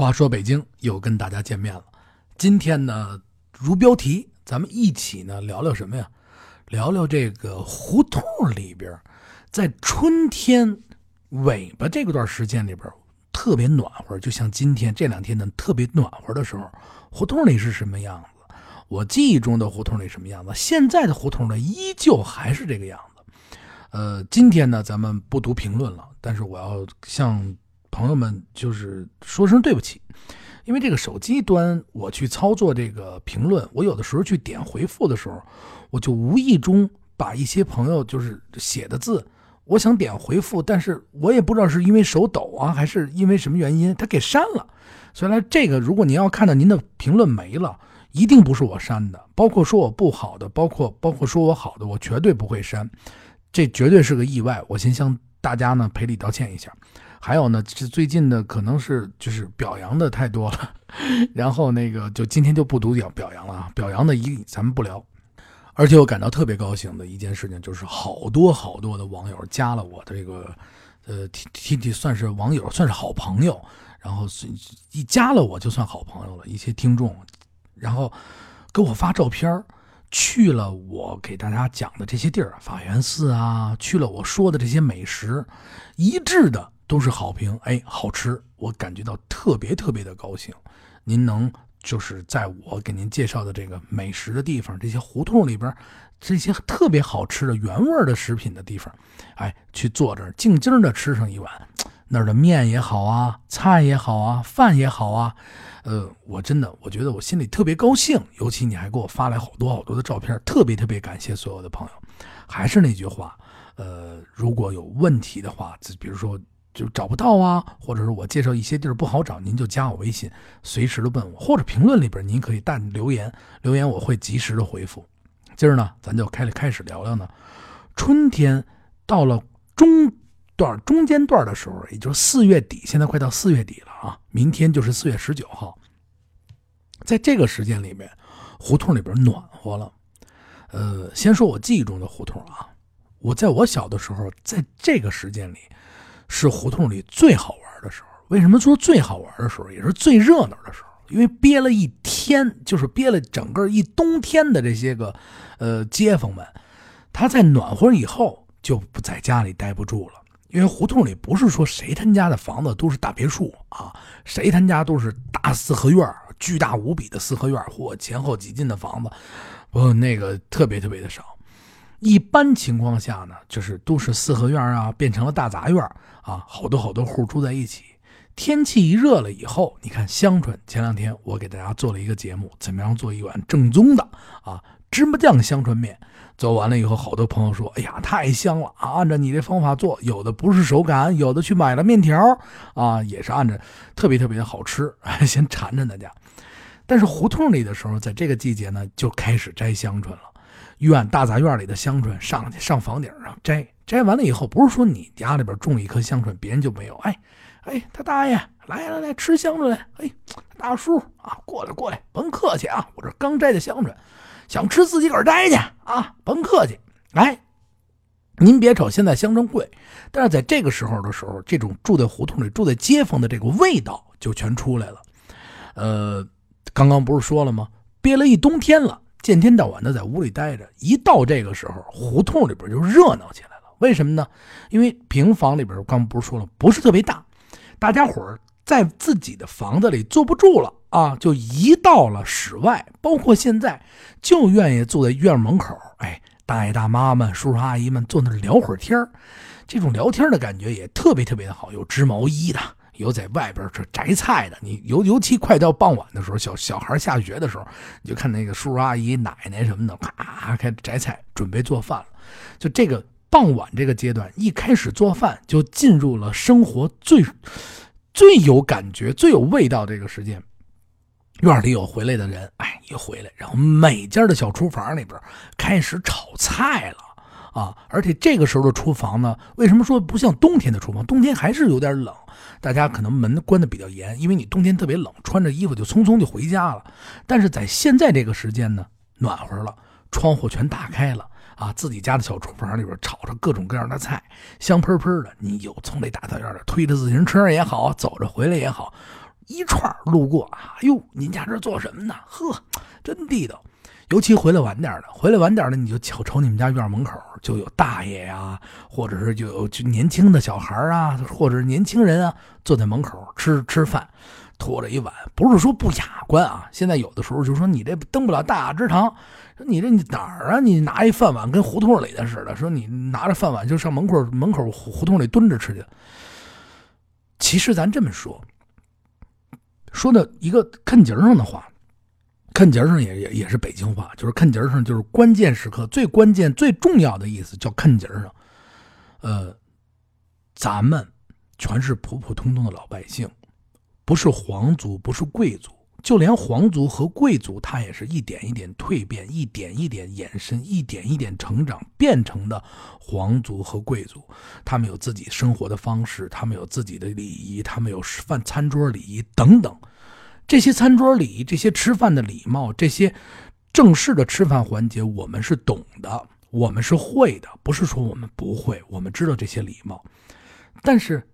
话说北京又跟大家见面了。今天呢，如标题，咱们一起呢聊聊什么呀？聊聊这个胡同里边，在春天尾巴这段时间里边特别暖和，就像今天这两天呢特别暖和的时候，胡同里是什么样子？我记忆中的胡同里什么样子？现在的胡同呢，依旧还是这个样子。呃，今天呢，咱们不读评论了，但是我要向。朋友们，就是说声对不起，因为这个手机端我去操作这个评论，我有的时候去点回复的时候，我就无意中把一些朋友就是写的字，我想点回复，但是我也不知道是因为手抖啊，还是因为什么原因，他给删了。所以呢，这个如果您要看到您的评论没了，一定不是我删的，包括说我不好的，包括包括说我好的，我绝对不会删，这绝对是个意外。我先向大家呢赔礼道歉一下。还有呢，是最近的可能是就是表扬的太多了，然后那个就今天就不读表表扬了啊，表扬的一咱们不聊。而且我感到特别高兴的一件事情，就是好多好多的网友加了我的这个，呃，T T T 算是网友，算是好朋友，然后一加了我就算好朋友了。一些听众，然后给我发照片去了我给大家讲的这些地儿，法源寺啊，去了我说的这些美食，一致的。都是好评，哎，好吃，我感觉到特别特别的高兴。您能就是在我给您介绍的这个美食的地方，这些胡同里边，这些特别好吃的原味的食品的地方，哎，去坐这儿静静的吃上一碗，那儿的面也好啊，菜也好啊，饭也好啊，呃，我真的我觉得我心里特别高兴。尤其你还给我发来好多好多的照片，特别特别感谢所有的朋友。还是那句话，呃，如果有问题的话，比如说。就找不到啊，或者是我介绍一些地儿不好找，您就加我微信，随时的问我，或者评论里边您可以弹留言，留言我会及时的回复。今儿呢，咱就开开始聊聊呢，春天到了中段中间段的时候，也就是四月底，现在快到四月底了啊，明天就是四月十九号，在这个时间里面，胡同里边暖和了。呃，先说我记忆中的胡同啊，我在我小的时候，在这个时间里。是胡同里最好玩的时候。为什么说最好玩的时候，也是最热闹的时候？因为憋了一天，就是憋了整个一冬天的这些个，呃，街坊们，他在暖和以后就不在家里待不住了。因为胡同里不是说谁他家的房子都是大别墅啊，谁他家都是大四合院，巨大无比的四合院或前后几进的房子，不，那个特别特别的少。一般情况下呢，就是都是四合院啊，变成了大杂院啊，好多好多户住在一起。天气一热了以后，你看香椿，前两天我给大家做了一个节目，怎么样做一碗正宗的啊芝麻酱香椿面？做完了以后，好多朋友说：“哎呀，太香了啊！”按照你这方法做，有的不是手擀，有的去买了面条啊，也是按着特别特别的好吃，先馋着大家。但是胡同里的时候，在这个季节呢，就开始摘香椿了。院大杂院里的香椿，上去上房顶上摘，摘完了以后，不是说你家里边种一棵香椿，别人就没有。哎，哎，他大爷来来来吃香椿来，哎，大叔啊，过来过来，甭客气啊，我这刚摘的香椿，想吃自己个儿摘去啊，甭客气。哎，您别瞅现在香椿贵，但是在这个时候的时候，这种住在胡同里、住在街坊的这个味道就全出来了。呃，刚刚不是说了吗？憋了一冬天了。见天到晚的在屋里待着，一到这个时候，胡同里边就热闹起来了。为什么呢？因为平房里边刚不是说了，不是特别大，大家伙在自己的房子里坐不住了啊，就移到了室外。包括现在，就愿意坐在院门口，哎，大爷大妈们、叔叔阿姨们坐那聊会儿天这种聊天的感觉也特别特别的好，有织毛衣的。有在外边这摘菜的，你尤尤其快到傍晚的时候，小小孩下学的时候，你就看那个叔叔阿姨、奶奶什么的，咔开摘菜，准备做饭了。就这个傍晚这个阶段，一开始做饭就进入了生活最最有感觉、最有味道这个时间。院里有回来的人，哎，一回来，然后每家的小厨房里边开始炒菜了啊！而且这个时候的厨房呢，为什么说不像冬天的厨房？冬天还是有点冷。大家可能门关的比较严，因为你冬天特别冷，穿着衣服就匆匆就回家了。但是在现在这个时间呢，暖和了，窗户全打开了啊，自己家的小厨房里边炒着各种各样的菜，香喷喷的。你有从这大杂院里推着自行车也好，走着回来也好，一串路过啊，哟，您家这做什么呢？呵，真地道。尤其回来晚点的，回来晚点的，你就瞅瞅你们家院门口就有大爷呀，或者是就有就年轻的小孩啊，或者是年轻人啊，坐在门口吃吃饭，拖着一碗，不是说不雅观啊。现在有的时候就说你这登不了大雅之堂，说你这你哪儿啊？你拿一饭碗跟胡同里的似的，说你拿着饭碗就上门口门口胡同里蹲着吃去。其实咱这么说，说的一个看节上的话。看节上也也也是北京话，就是看节上就是关键时刻最关键最重要的意思叫看节上。呃，咱们全是普普通通的老百姓，不是皇族，不是贵族，就连皇族和贵族，他也是一点一点蜕变，一点一点延伸，一点一点成长变成的皇族和贵族。他们有自己生活的方式，他们有自己的礼仪，他们有饭餐桌礼仪等等。这些餐桌礼，这些吃饭的礼貌，这些正式的吃饭环节，我们是懂的，我们是会的，不是说我们不会，我们知道这些礼貌。但是，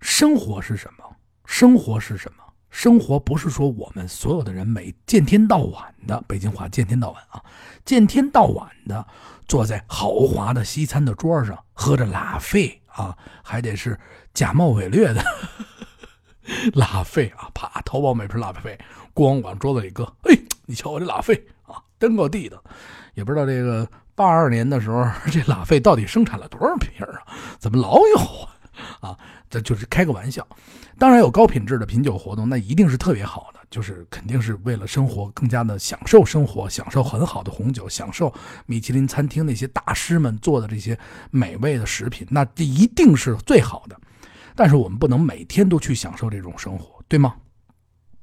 生活是什么？生活是什么？生活不是说我们所有的人每见天到晚的北京话，见天到晚啊，见天到晚的坐在豪华的西餐的桌上，喝着拉菲啊，还得是假冒伪劣的。拉菲啊，啪！淘宝买瓶拉菲，咣往桌子里搁。哎，你瞧我这拉菲啊，真够地道。也不知道这个八二年的时候，这拉菲到底生产了多少瓶啊？怎么老有啊？啊，这就是开个玩笑。当然有高品质的品酒活动，那一定是特别好的，就是肯定是为了生活更加的享受生活，享受很好的红酒，享受米其林餐厅那些大师们做的这些美味的食品，那这一定是最好的。但是我们不能每天都去享受这种生活，对吗？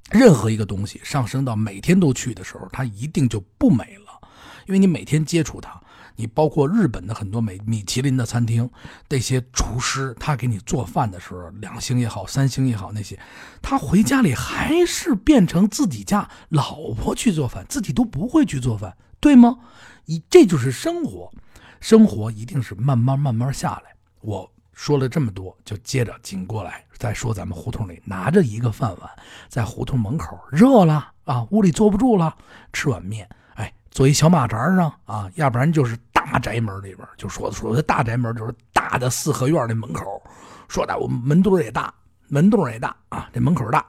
任何一个东西上升到每天都去的时候，它一定就不美了，因为你每天接触它，你包括日本的很多美米其林的餐厅，那些厨师他给你做饭的时候，两星也好，三星也好，那些他回家里还是变成自己家老婆去做饭，自己都不会去做饭，对吗？一这就是生活，生活一定是慢慢慢慢下来，我。说了这么多，就接着紧过来再说。咱们胡同里拿着一个饭碗，在胡同门口热了啊，屋里坐不住了，吃碗面。哎，坐一小马扎上啊，要不然就是大宅门里边，就说说的大宅门就是大的四合院的门口。说的我们门墩也大，门洞也大啊，这门口大。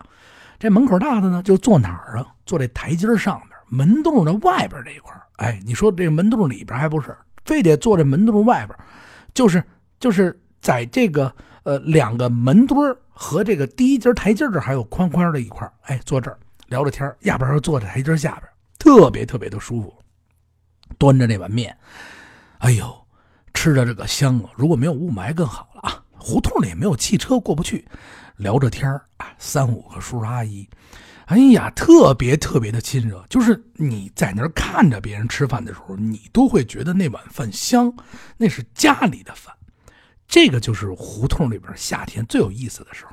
这门口大的呢，就坐哪儿啊？坐这台阶上面，门洞的外边这一块。哎，你说这门洞里边还不是，非得坐这门洞外边，就是就是。在这个呃两个门墩和这个第一节台阶这还有宽宽的一块哎，坐这儿聊着天要不然坐在台阶下边，特别特别的舒服。端着那碗面，哎呦，吃着这个香啊！如果没有雾霾更好了啊。胡同里也没有汽车过不去，聊着天啊，三五个叔叔阿姨，哎呀，特别特别的亲热。就是你在那儿看着别人吃饭的时候，你都会觉得那碗饭香，那是家里的饭。这个就是胡同里边夏天最有意思的时候，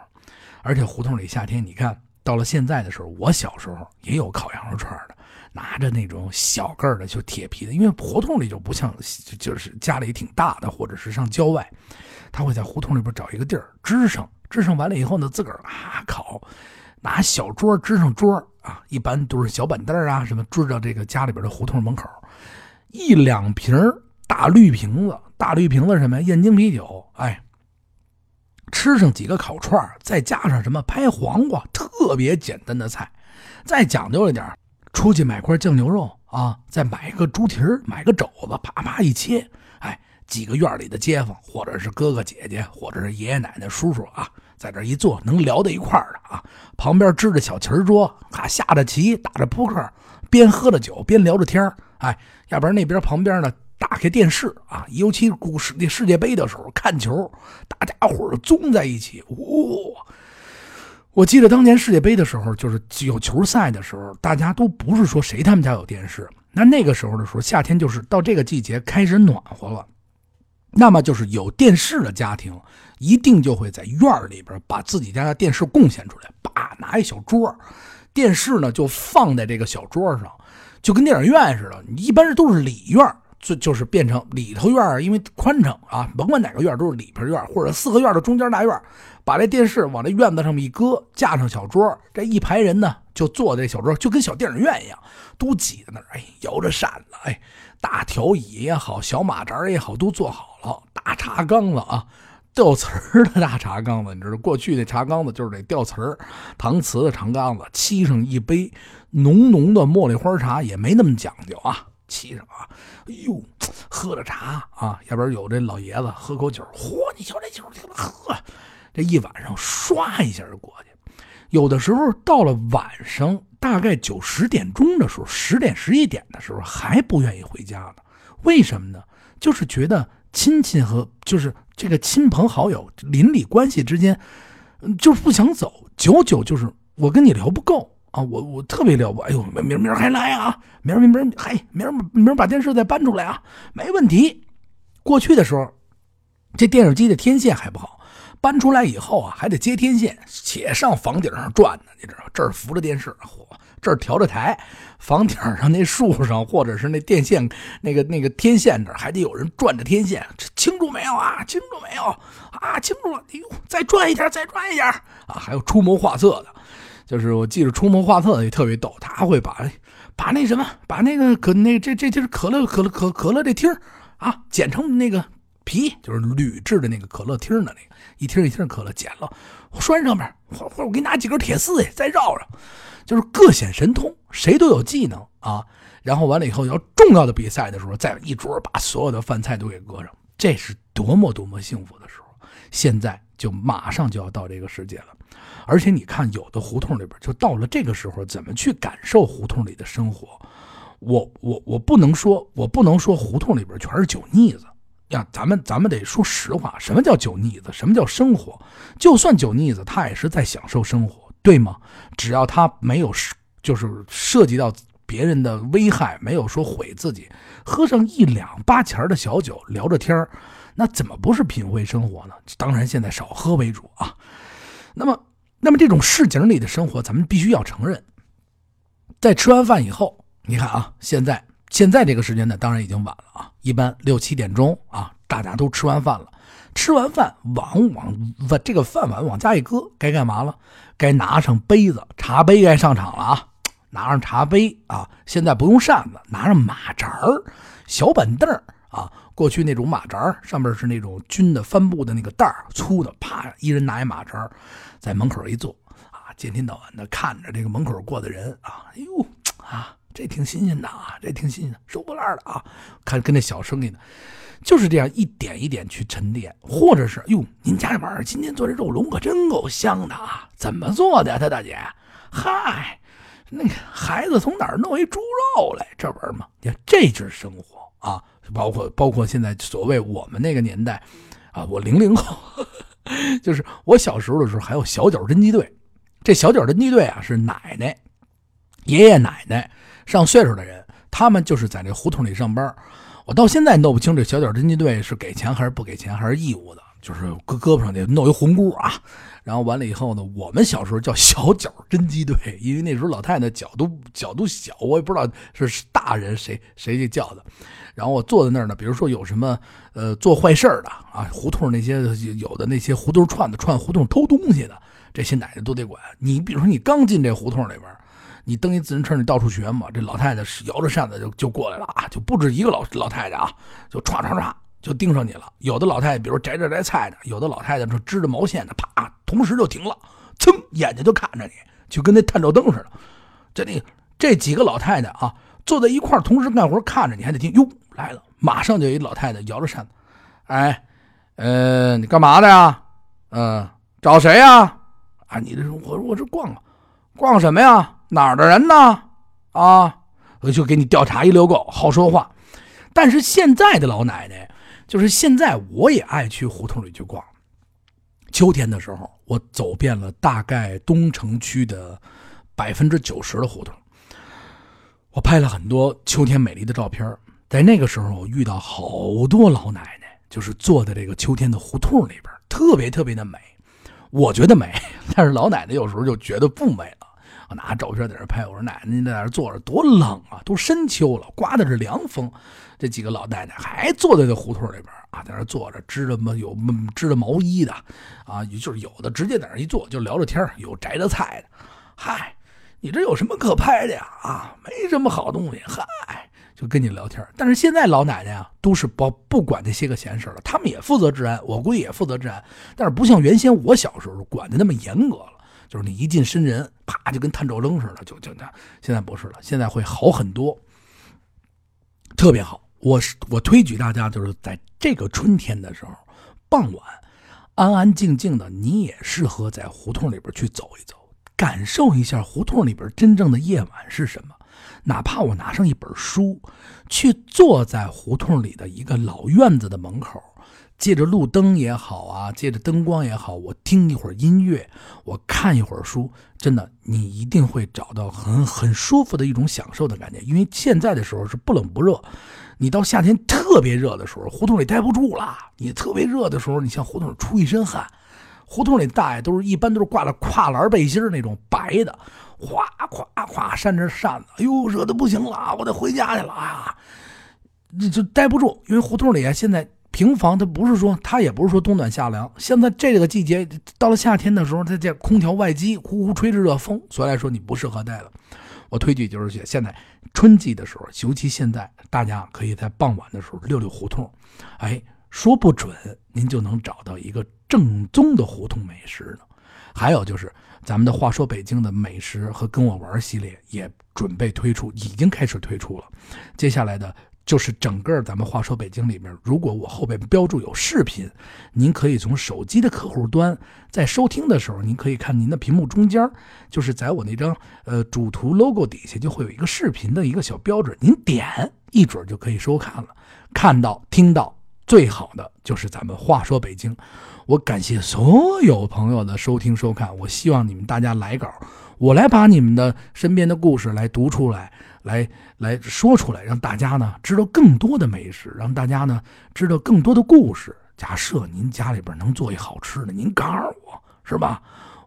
而且胡同里夏天，你看到了现在的时候，我小时候也有烤羊肉串的，拿着那种小个儿的就铁皮的，因为胡同里就不像就是家里挺大的，或者是上郊外，他会在胡同里边找一个地儿支上，支上完了以后呢，自个儿啊烤，拿小桌支上桌啊，一般都是小板凳啊什么支到这个家里边的胡同门口，一两瓶大绿瓶子。大绿瓶子什么呀？燕京啤酒，哎，吃上几个烤串再加上什么拍黄瓜，特别简单的菜。再讲究一点，出去买块酱牛肉啊，再买个猪蹄，买个肘子，啪啪一切，哎，几个院里的街坊，或者是哥哥姐姐，或者是爷爷奶奶、叔叔啊，在这一坐，能聊到一块儿的啊。旁边支着小旗桌，啊，下着棋，打着扑克，边喝着酒边聊着天哎，要不然那边旁边呢？打开电视啊，尤其古世那世界杯的时候看球，大家伙儿在一起，哇！我记得当年世界杯的时候，就是有球赛的时候，大家都不是说谁他们家有电视。那那个时候的时候，夏天就是到这个季节开始暖和了，那么就是有电视的家庭，一定就会在院里边把自己家的电视贡献出来，叭拿一小桌，电视呢就放在这个小桌上，就跟电影院似的。一般是都是里院。就就是变成里头院因为宽敞啊，甭管哪个院都是里边院或者四合院的中间大院把这电视往这院子上面一搁，架上小桌，这一排人呢就坐在小桌，就跟小电影院一样，都挤在那儿，哎，摇着扇子，哎，大条椅也好，小马扎也好，都做好了，大茶缸子啊。吊瓷的大茶缸子，你知道，过去那茶缸子就是得吊瓷，搪瓷的长缸子，沏上一杯浓浓的茉莉花茶，也没那么讲究啊，沏上啊，哎呦，喝着茶啊，要不然有这老爷子喝口酒，嚯，你瞧这酒，喝，这一晚上唰一下就过去。有的时候到了晚上，大概九十点钟的时候，十点十一点的时候还不愿意回家呢，为什么呢？就是觉得亲戚和就是。这个亲朋好友、邻里关系之间，就是不想走。久久就是我跟你聊不够啊，我我特别聊不。哎呦，明儿明还来啊？明儿明儿嗨，明儿明儿把电视再搬出来啊？没问题。过去的时候，这电视机的天线还不好，搬出来以后啊，还得接天线，且上房顶上转呢。你知道，这儿扶着电视，嚯！这儿调着台，房顶上那树上，或者是那电线那个那个天线这，还得有人转着天线，清楚没有啊？清楚没有啊？清楚了。哎呦，再转一下，再转一下啊！还有出谋划策的，就是我记着出谋划策也特别逗，他会把把那什么，把那个可那这这就是可乐可乐可可乐这听啊，剪成那个皮，就是铝制的那个可乐听的那个一听一听可乐，剪了拴上面，或或我给你拿几根铁丝再绕上。就是各显神通，谁都有技能啊！然后完了以后，要重要的比赛的时候，再一桌把所有的饭菜都给搁上，这是多么多么幸福的时候！现在就马上就要到这个时节了，而且你看，有的胡同里边就到了这个时候，怎么去感受胡同里的生活？我我我不能说，我不能说胡同里边全是酒腻子呀！咱们咱们得说实话，什么叫酒腻子？什么叫生活？就算酒腻子，他也是在享受生活。对吗？只要他没有就是涉及到别人的危害，没有说毁自己，喝上一两八钱的小酒，聊着天那怎么不是品味生活呢？当然，现在少喝为主啊。那么，那么这种市井里的生活，咱们必须要承认。在吃完饭以后，你看啊，现在现在这个时间呢，当然已经晚了啊，一般六七点钟啊，大家都吃完饭了。吃完饭，往往往这个饭碗往家一搁，该干嘛了？该拿上杯子，茶杯该上场了啊！拿上茶杯啊！现在不用扇子，拿上马扎儿、小板凳啊。过去那种马扎上面是那种军的帆布的那个袋，粗的，啪，一人拿一马扎，在门口一坐啊，见天到晚的看着这个门口过的人啊，哎呦啊，这挺新鲜的啊，这挺新鲜，收破烂的啊，看跟那小生意呢。就是这样一点一点去沉淀，或者是哟，您家里边今天做这肉龙可真够香的啊！怎么做的呀，他大姐？嗨，那个孩子从哪儿弄一猪肉来？这玩意儿嘛，你看这就是生活啊！包括包括现在所谓我们那个年代啊，我零零后，就是我小时候的时候还有小脚侦缉队。这小脚侦缉队啊，是奶奶、爷爷奶奶上岁数的人，他们就是在这胡同里上班。我到现在弄不清这小脚侦缉队是给钱还是不给钱，还是义务的。就是胳胳膊上得弄一红箍啊，然后完了以后呢，我们小时候叫小脚侦缉队，因为那时候老太太脚都脚都小，我也不知道是大人谁谁给叫的。然后我坐在那儿呢，比如说有什么呃做坏事的啊，胡同那些有的那些胡同串的串胡同偷东西的，这些奶奶都得管。你比如说你刚进这胡同里边。你蹬一自行车，你到处学嘛？这老太太摇着扇子就就过来了啊，就不止一个老老太太啊，就唰唰唰就盯上你了。有的老太太，比如摘摘摘菜的；有的老太太是织着毛线的，啪，同时就停了，噌，眼睛就看着你，就跟那探照灯似的。这那这几个老太太啊，坐在一块同时干活，看着你还得听。哟，来了，马上就有一老太太摇着扇子，哎，呃，你干嘛的呀？嗯，找谁呀？啊，你这我我这逛啊，逛什么呀？哪儿的人呢？啊，我就给你调查一溜够，好说话。但是现在的老奶奶，就是现在我也爱去胡同里去逛。秋天的时候，我走遍了大概东城区的百分之九十的胡同，我拍了很多秋天美丽的照片。在那个时候，我遇到好多老奶奶，就是坐在这个秋天的胡同里边，特别特别的美。我觉得美，但是老奶奶有时候就觉得不美了。我拿照片在这拍。我说：“奶奶，您在那坐着多冷啊，都深秋了，刮的是凉风。”这几个老太太还坐在这胡同里边啊，在那坐着，织着么有织着毛衣的啊，就是有的直接在那一坐就聊着天有摘着菜的。嗨，你这有什么可拍的呀？啊，没什么好东西。嗨，就跟你聊天。但是现在老奶奶啊，都是不不管这些个闲事了，他们也负责治安，我估计也负责治安，但是不像原先我小时候管的那么严格了。就是你一进深人，啪就跟探照灯似的，就就那。现在不是了，现在会好很多，特别好。我是我推举大家，就是在这个春天的时候，傍晚，安安静静的，你也适合在胡同里边去走一走，感受一下胡同里边真正的夜晚是什么。哪怕我拿上一本书，去坐在胡同里的一个老院子的门口。借着路灯也好啊，借着灯光也好，我听一会儿音乐，我看一会儿书，真的，你一定会找到很很舒服的一种享受的感觉。因为现在的时候是不冷不热，你到夏天特别热的时候，胡同里待不住了。你特别热的时候，你像胡同里出一身汗，胡同里大爷都是一般都是挂了跨栏背心那种白的，哗哗哗扇着扇子，哎呦，热的不行了，我得回家去了啊！这就待不住，因为胡同里啊现在。平房它不是说它也不是说冬暖夏凉，现在这个季节到了夏天的时候，它这空调外机呼呼吹着热风，所以来说你不适合戴了。我推举就是现在春季的时候，尤其现在大家可以在傍晚的时候溜溜胡同，哎，说不准您就能找到一个正宗的胡同美食呢。还有就是咱们的话说北京的美食和跟我玩系列也准备推出，已经开始推出了，接下来的。就是整个咱们话说北京里面，如果我后边标注有视频，您可以从手机的客户端在收听的时候，您可以看您的屏幕中间，就是在我那张呃主图 logo 底下就会有一个视频的一个小标志，您点一准就可以收看了。看到听到最好的就是咱们话说北京，我感谢所有朋友的收听收看，我希望你们大家来稿，我来把你们的身边的故事来读出来。来来说出来，让大家呢知道更多的美食，让大家呢知道更多的故事。假设您家里边能做一好吃的，您告诉我是吧？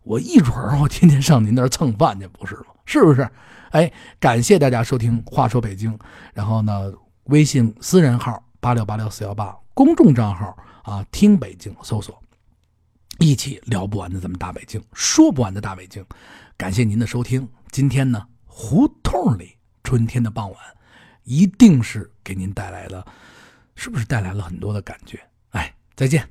我一准儿我天天上您那儿蹭饭去，不是吗？是不是？哎，感谢大家收听《话说北京》，然后呢，微信私人号八六八六四幺八，公众账号啊听北京搜索，一起聊不完的咱们大北京，说不完的大北京。感谢您的收听，今天呢胡同里。春天的傍晚，一定是给您带来了，是不是带来了很多的感觉？哎，再见。